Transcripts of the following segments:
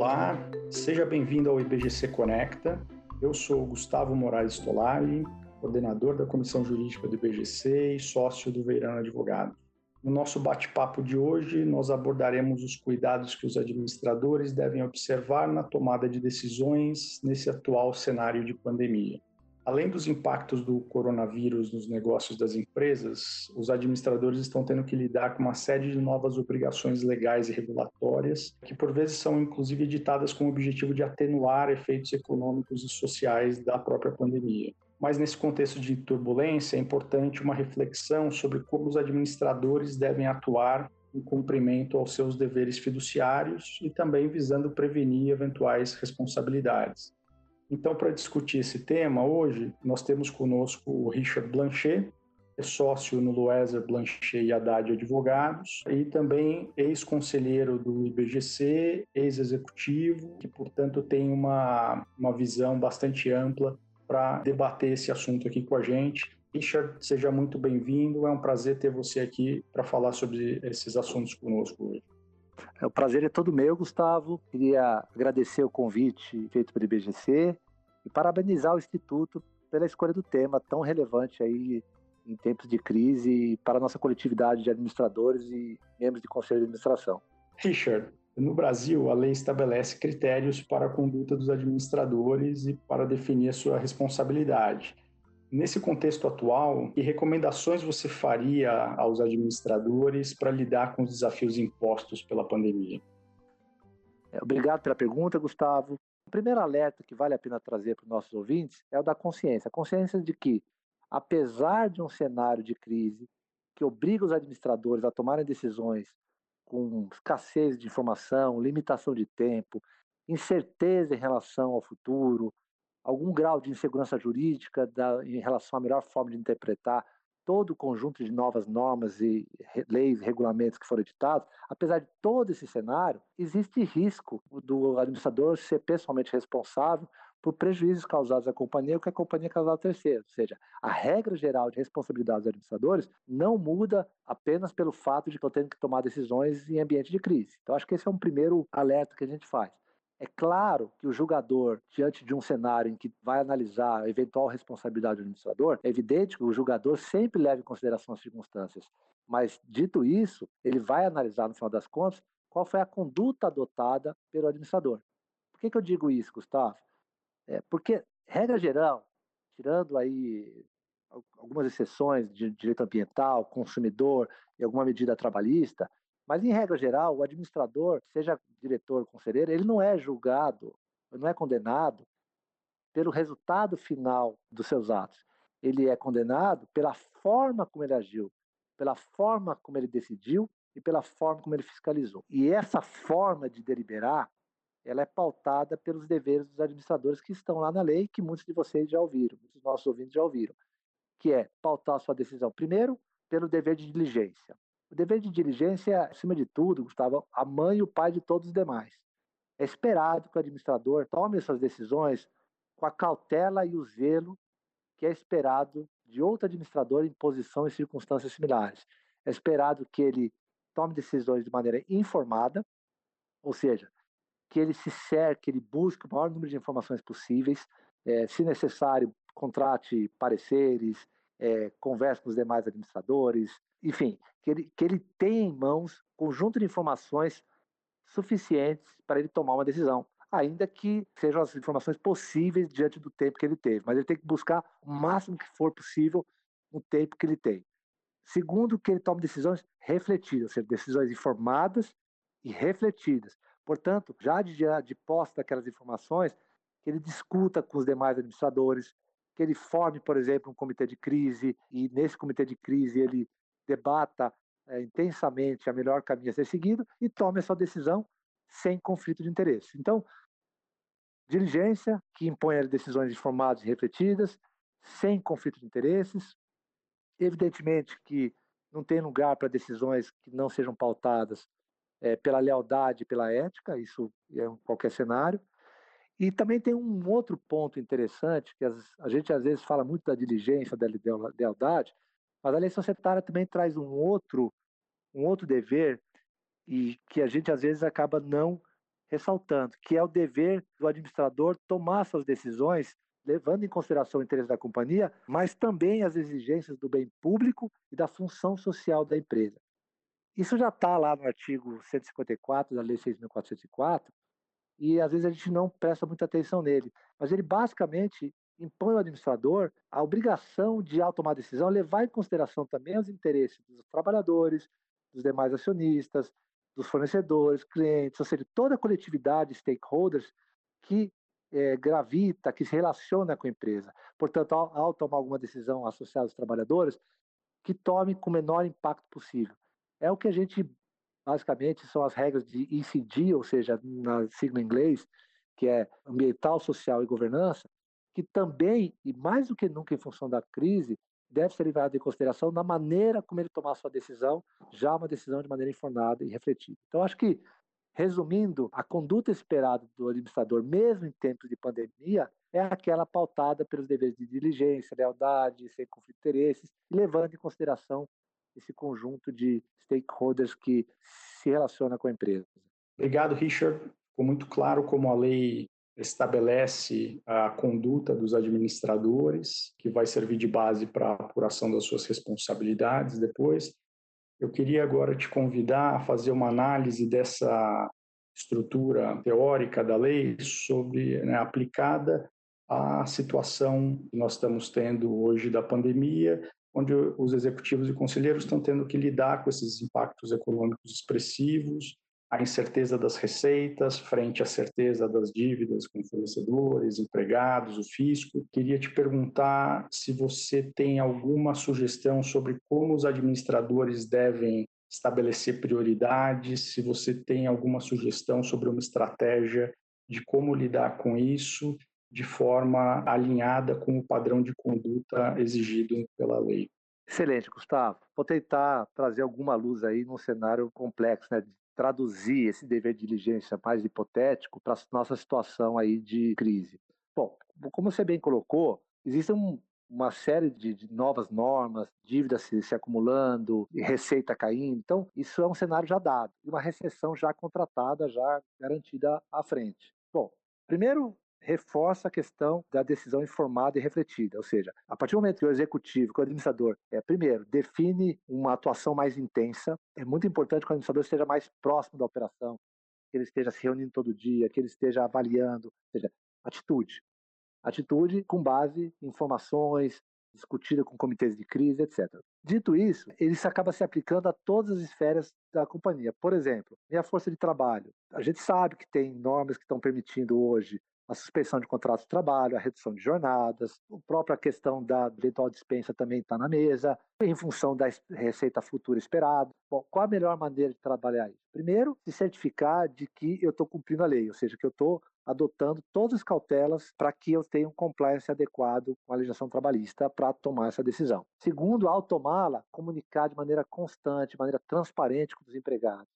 Olá, seja bem-vindo ao IBGC Conecta. Eu sou Gustavo Moraes Stolari, coordenador da Comissão Jurídica do IBGC e sócio do Veirano Advogado. No nosso bate-papo de hoje, nós abordaremos os cuidados que os administradores devem observar na tomada de decisões nesse atual cenário de pandemia. Além dos impactos do coronavírus nos negócios das empresas, os administradores estão tendo que lidar com uma série de novas obrigações legais e regulatórias, que por vezes são inclusive editadas com o objetivo de atenuar efeitos econômicos e sociais da própria pandemia. Mas nesse contexto de turbulência, é importante uma reflexão sobre como os administradores devem atuar em cumprimento aos seus deveres fiduciários e também visando prevenir eventuais responsabilidades. Então, para discutir esse tema, hoje nós temos conosco o Richard Blanchet, é sócio no Loeser Blanchet e Haddad Advogados, e também ex-conselheiro do IBGC, ex-executivo, que, portanto, tem uma, uma visão bastante ampla para debater esse assunto aqui com a gente. Richard, seja muito bem-vindo. É um prazer ter você aqui para falar sobre esses assuntos conosco hoje. É, o prazer é todo meu, Gustavo. Queria agradecer o convite feito pelo IBGC e parabenizar o Instituto pela escolha do tema tão relevante aí em tempos de crise para a nossa coletividade de administradores e membros de conselho de administração. Richard, no Brasil, a lei estabelece critérios para a conduta dos administradores e para definir a sua responsabilidade. Nesse contexto atual, que recomendações você faria aos administradores para lidar com os desafios impostos pela pandemia? É, obrigado pela pergunta, Gustavo. O primeiro alerta que vale a pena trazer para os nossos ouvintes é o da consciência. A consciência de que, apesar de um cenário de crise que obriga os administradores a tomarem decisões com escassez de informação, limitação de tempo, incerteza em relação ao futuro, algum grau de insegurança jurídica da, em relação à melhor forma de interpretar todo o conjunto de novas normas e leis, regulamentos que foram editados, apesar de todo esse cenário, existe risco do administrador ser pessoalmente responsável por prejuízos causados à companhia ou que a companhia causar a terceiro. Ou seja, a regra geral de responsabilidade dos administradores não muda apenas pelo fato de que eu tenho que tomar decisões em ambiente de crise. Então, acho que esse é um primeiro alerta que a gente faz. É claro que o julgador, diante de um cenário em que vai analisar a eventual responsabilidade do administrador, é evidente que o julgador sempre leva em consideração as circunstâncias. Mas, dito isso, ele vai analisar, no final das contas, qual foi a conduta adotada pelo administrador. Por que, que eu digo isso, Gustavo? É porque, regra geral, tirando aí algumas exceções de direito ambiental, consumidor e alguma medida trabalhista, mas, em regra geral, o administrador, seja diretor conselheiro, ele não é julgado, não é condenado pelo resultado final dos seus atos. Ele é condenado pela forma como ele agiu, pela forma como ele decidiu e pela forma como ele fiscalizou. E essa forma de deliberar, ela é pautada pelos deveres dos administradores que estão lá na lei, que muitos de vocês já ouviram, muitos dos nossos ouvintes já ouviram, que é pautar sua decisão primeiro pelo dever de diligência. O dever de diligência é, acima de tudo, Gustavo, a mãe e o pai de todos os demais. É esperado que o administrador tome essas decisões com a cautela e o zelo que é esperado de outro administrador em posição e circunstâncias similares. É esperado que ele tome decisões de maneira informada, ou seja, que ele se cerque, que ele busque o maior número de informações possíveis, é, se necessário, contrate pareceres, é, converse com os demais administradores, enfim, que ele, que ele tenha em mãos conjunto de informações suficientes para ele tomar uma decisão, ainda que sejam as informações possíveis diante do tempo que ele teve, mas ele tem que buscar o máximo que for possível no tempo que ele tem. Segundo, que ele tome decisões refletidas, ou seja, decisões informadas e refletidas. Portanto, já de, de posse daquelas informações, que ele discuta com os demais administradores, que ele forme, por exemplo, um comitê de crise e nesse comitê de crise ele debata é, intensamente a melhor caminho a ser seguido e tome a sua decisão sem conflito de interesse. Então, diligência que impõe as decisões informadas e refletidas, sem conflito de interesses. Evidentemente que não tem lugar para decisões que não sejam pautadas é, pela lealdade, pela ética, isso é em qualquer cenário. E também tem um outro ponto interessante, que a gente às vezes fala muito da diligência, da lealdade, mas a lei societária também traz um outro, um outro dever e que a gente às vezes acaba não ressaltando que é o dever do administrador tomar suas decisões levando em consideração o interesse da companhia, mas também as exigências do bem público e da função social da empresa. Isso já está lá no artigo 154 da Lei 6.404, e às vezes a gente não presta muita atenção nele. Mas ele basicamente impõe ao administrador a obrigação de, ao tomar decisão, levar em consideração também os interesses dos trabalhadores, dos demais acionistas, dos fornecedores, clientes, ou seja, toda a coletividade, stakeholders, que é, gravita, que se relaciona com a empresa. Portanto, ao, ao tomar alguma decisão associada aos trabalhadores, que tome com o menor impacto possível. É o que a gente, basicamente, são as regras de ECG, ou seja, na sigla em inglês, que é ambiental, social e governança, que também, e mais do que nunca em função da crise, deve ser levado em consideração na maneira como ele tomar sua decisão, já uma decisão de maneira informada e refletida. Então, acho que Resumindo, a conduta esperada do administrador, mesmo em tempos de pandemia, é aquela pautada pelos deveres de diligência, lealdade, sem conflito de interesses, e levando em consideração esse conjunto de stakeholders que se relaciona com a empresa. Obrigado, Richard. Ficou muito claro como a lei estabelece a conduta dos administradores, que vai servir de base para a apuração das suas responsabilidades depois, eu queria agora te convidar a fazer uma análise dessa estrutura teórica da lei sobre né, aplicada à situação que nós estamos tendo hoje da pandemia, onde os executivos e conselheiros estão tendo que lidar com esses impactos econômicos expressivos, a incerteza das receitas frente à certeza das dívidas com fornecedores, empregados, o fisco. Queria te perguntar se você tem alguma sugestão sobre como os administradores devem estabelecer prioridades, se você tem alguma sugestão sobre uma estratégia de como lidar com isso de forma alinhada com o padrão de conduta exigido pela lei. Excelente, Gustavo. Vou tentar trazer alguma luz aí num cenário complexo, né, traduzir esse dever de diligência mais hipotético para a nossa situação aí de crise. Bom, como você bem colocou, existe um, uma série de, de, novas normas, dívidas se, se, acumulando, receita caindo. Então, isso é um cenário já dado, uma recessão já contratada, já garantida à frente. Bom, primeiro reforça a questão da decisão informada e refletida, ou seja, a partir do momento que o executivo, que o administrador, é, primeiro, define uma atuação mais intensa, é muito importante que o administrador esteja mais próximo da operação, que ele esteja se reunindo todo dia, que ele esteja avaliando, ou seja, atitude. Atitude com base em informações, discutida com comitês de crise, etc. Dito isso, ele acaba se aplicando a todas as esferas da companhia. Por exemplo, minha força de trabalho. A gente sabe que tem normas que estão permitindo hoje a suspensão de contratos de trabalho, a redução de jornadas, a própria questão da eventual dispensa também está na mesa, em função da receita futura esperada. Bom, qual a melhor maneira de trabalhar isso? Primeiro, se certificar de que eu estou cumprindo a lei, ou seja, que eu estou adotando todas as cautelas para que eu tenha um compliance adequado com a legislação trabalhista para tomar essa decisão. Segundo, ao tomá-la, comunicar de maneira constante, de maneira transparente com os empregados.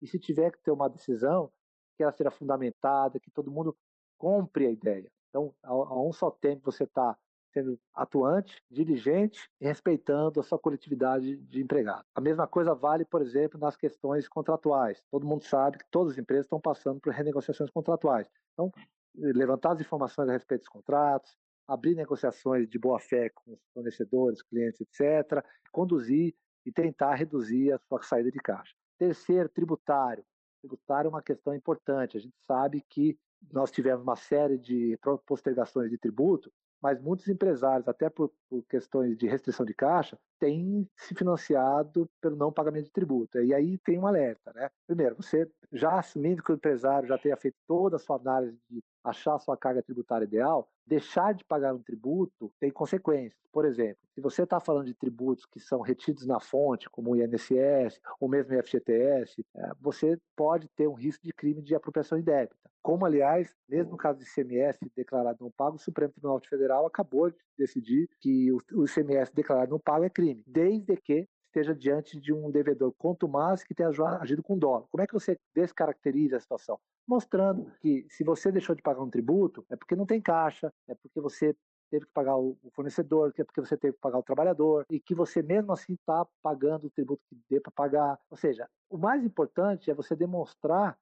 E se tiver que ter uma decisão, que ela seja fundamentada, que todo mundo compre a ideia. Então, a, um só tempo você está sendo atuante, diligente e respeitando a sua coletividade de empregados. A mesma coisa vale, por exemplo, nas questões contratuais. Todo mundo sabe que todas as empresas estão passando por renegociações contratuais. Então, levantar as informações a respeito dos contratos, abrir negociações de boa fé com os fornecedores, clientes, etc., conduzir e tentar reduzir a sua saída de caixa. Terceiro, tributário. Tributário é uma questão importante. A gente sabe que nós tivemos uma série de postergações de tributo, mas muitos empresários, até por, por, questões de restrição de caixa, têm se financiado pelo não pagamento de tributo. E aí tem um alerta, né? Primeiro, você já assumindo que o empresário já tenha feito toda a sua análise de achar a sua carga tributária ideal, deixar de pagar um tributo tem consequências. Por exemplo, se você está falando de tributos que são retidos na fonte, como o INSS ou mesmo o FGTS, é, você pode ter um risco de crime de apropriação indébita. Como, aliás, mesmo no caso de ICMS declarado não pago, o Supremo Tribunal Federal acabou de decidir que o ICMS declarado não pago é crime, desde que esteja diante de um devedor contumaz que tenha agido com dolo. Como é que você descaracteriza a situação? Mostrando que se você deixou de pagar um tributo, é porque não tem caixa, é porque você teve que pagar o fornecedor, é porque você teve que pagar o trabalhador, e que você mesmo assim está pagando o tributo que dê para pagar. Ou seja, o mais importante é você demonstrar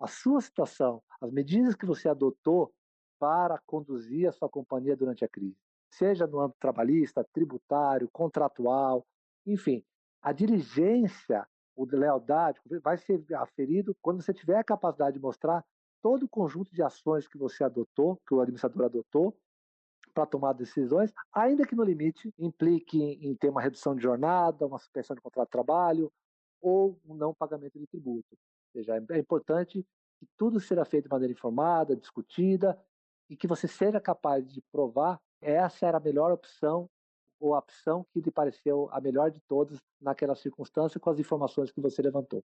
a sua situação, as medidas que você adotou para conduzir a sua companhia durante a crise, seja no âmbito trabalhista, tributário, contratual, enfim, a diligência, o de lealdade vai ser aferido quando você tiver a capacidade de mostrar todo o conjunto de ações que você adotou, que o administrador adotou, para tomar decisões, ainda que no limite implique em ter uma redução de jornada, uma suspensão de contrato de trabalho ou um não pagamento de tributo. Ou seja, é importante que tudo seja feito de maneira informada, discutida e que você seja capaz de provar essa era a melhor opção ou a opção que lhe pareceu a melhor de todas naquela circunstância com as informações que você levantou.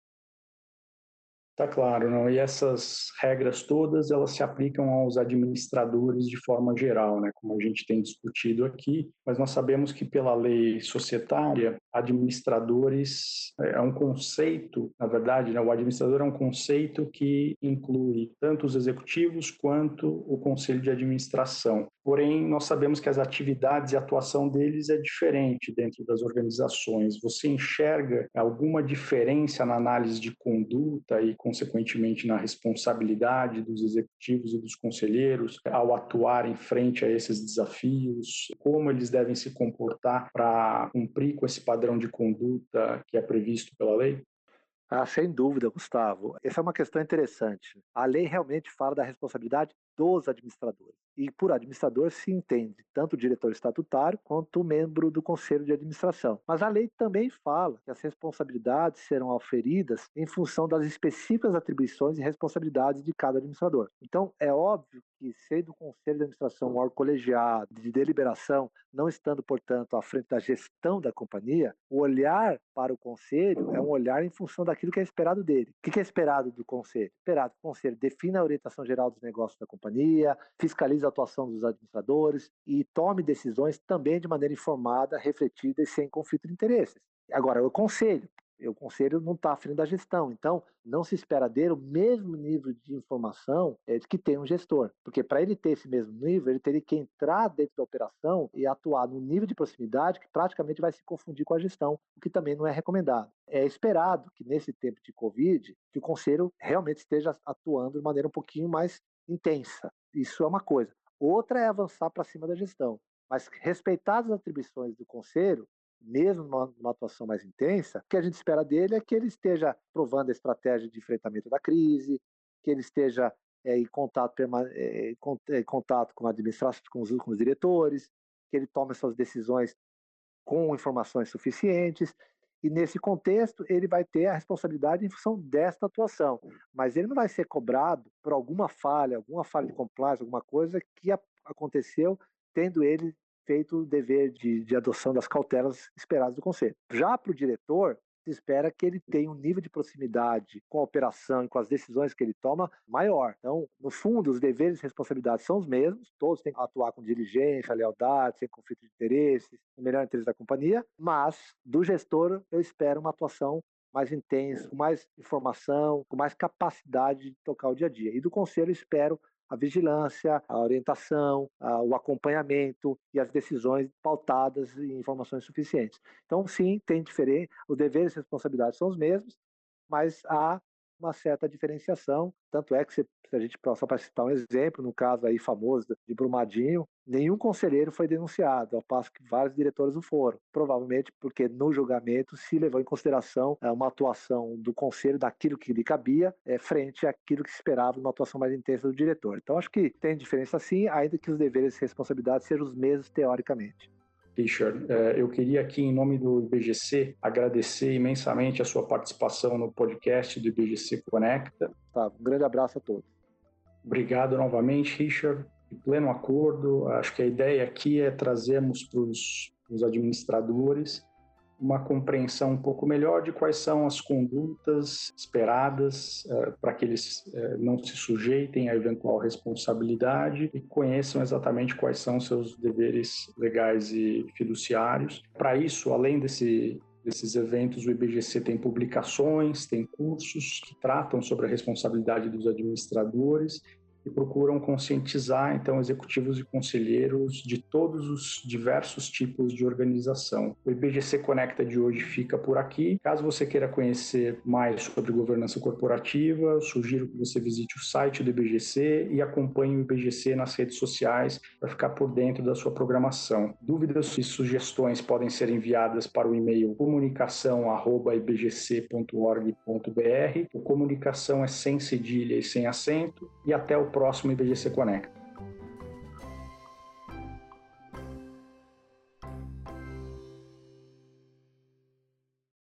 Tá claro, não? E essas regras todas, elas se aplicam aos administradores de forma geral, né? Como a gente tem discutido aqui, mas nós sabemos que pela lei societária, administradores é, é um conceito, na verdade, né? O administrador é um conceito que inclui tanto os executivos quanto o conselho de administração. Porém, nós sabemos que as atividades e atuação deles é diferente dentro das organizações. Você enxerga alguma diferença na análise de conduta e consequentemente na responsabilidade dos executivos e dos conselheiros ao atuar em frente a esses desafios, como eles devem se comportar para cumprir com esse padrão de conduta que é previsto pela lei? Ah, sem dúvida, Gustavo. Essa é uma questão interessante. A lei realmente fala da responsabilidade dos administradores. E por administrador se entende tanto o diretor estatutário quanto o membro do conselho de administração. Mas a lei também fala que as responsabilidades serão auferidas em função das específicas atribuições e responsabilidades de cada administrador. Então, é óbvio que, sendo o conselho de administração um órgão colegiado de deliberação, não estando, portanto, à frente da gestão da companhia, o olhar para o conselho é um olhar em função daquilo que é esperado dele. O que é esperado do conselho? Esperado que o conselho defina a orientação geral dos negócios da companhia fiscalize a atuação dos administradores e tome decisões também de maneira informada, refletida e sem conflito de interesses. Agora, o conselho. O conselho não está à frente da gestão, então não se espera dele o mesmo nível de informação é, que tem um gestor, porque para ele ter esse mesmo nível, ele teria que entrar dentro da operação e atuar no nível de proximidade que praticamente vai se confundir com a gestão, o que também não é recomendado. É esperado que nesse tempo de Covid, que o conselho realmente esteja atuando de maneira um pouquinho mais intensa. Isso é uma coisa. Outra é avançar para cima da gestão. Mas respeitadas as atribuições do conselho, mesmo numa, numa, atuação mais intensa, o que a gente espera dele é que ele esteja provando a estratégia de enfrentamento da crise, que ele esteja é, em, contato, é, em contato com a administração, com os, com os diretores, que ele tome suas decisões com informações suficientes e nesse contexto, ele vai ter a responsabilidade em função desta atuação. Mas ele não vai ser cobrado por alguma falha, alguma falha de compliance, alguma coisa que aconteceu tendo ele feito o dever de, de adoção das cautelas esperadas do Conselho. Já para o diretor, se espera que ele tenha um nível de proximidade com a operação e com as decisões que ele toma maior. Então, no fundo, os deveres e responsabilidades são os mesmos, todos têm que atuar com diligência, lealdade, sem conflito de interesses, no melhor interesse da companhia, mas do gestor eu espero uma atuação mais intensa, com mais informação, com mais capacidade de tocar o dia a dia. E do conselho espero a vigilância, a orientação, a, o acompanhamento e as decisões pautadas em informações suficientes. Então, sim, tem diferença, os deveres e responsabilidades são os mesmos, mas há uma certa diferenciação. Tanto é que, se, a gente só para citar um exemplo, no caso aí famoso de Brumadinho, nenhum conselheiro foi denunciado, ao passo que vários diretores o foram. Provavelmente porque no julgamento se levou em consideração é, uma atuação do conselho daquilo que lhe cabia, é, frente àquilo que esperava uma atuação mais intensa do diretor. Então acho que tem diferença sim, ainda que os deveres e responsabilidades sejam os mesmos teoricamente. Richard, é, eu queria aqui, em nome do IBGC, agradecer imensamente a sua participação no podcast do IBGC Conecta. Tá, um grande abraço a todos. Obrigado novamente, Richard. Em pleno acordo, acho que a ideia aqui é trazermos para os administradores uma compreensão um pouco melhor de quais são as condutas esperadas uh, para que eles uh, não se sujeitem a eventual responsabilidade e conheçam exatamente quais são seus deveres legais e fiduciários. Para isso, além desse desses eventos, o IBGC tem publicações, tem cursos que tratam sobre a responsabilidade dos administradores que procuram conscientizar então executivos e conselheiros de todos os diversos tipos de organização. O IBGC Conecta de hoje fica por aqui. Caso você queira conhecer mais sobre governança corporativa, sugiro que você visite o site do IBGC e acompanhe o IBGC nas redes sociais para ficar por dentro da sua programação. Dúvidas e sugestões podem ser enviadas para o e-mail comunicação@ibgc.org.br. O comunicação é sem cedilha e sem acento e até o próximo IBGC Conecta.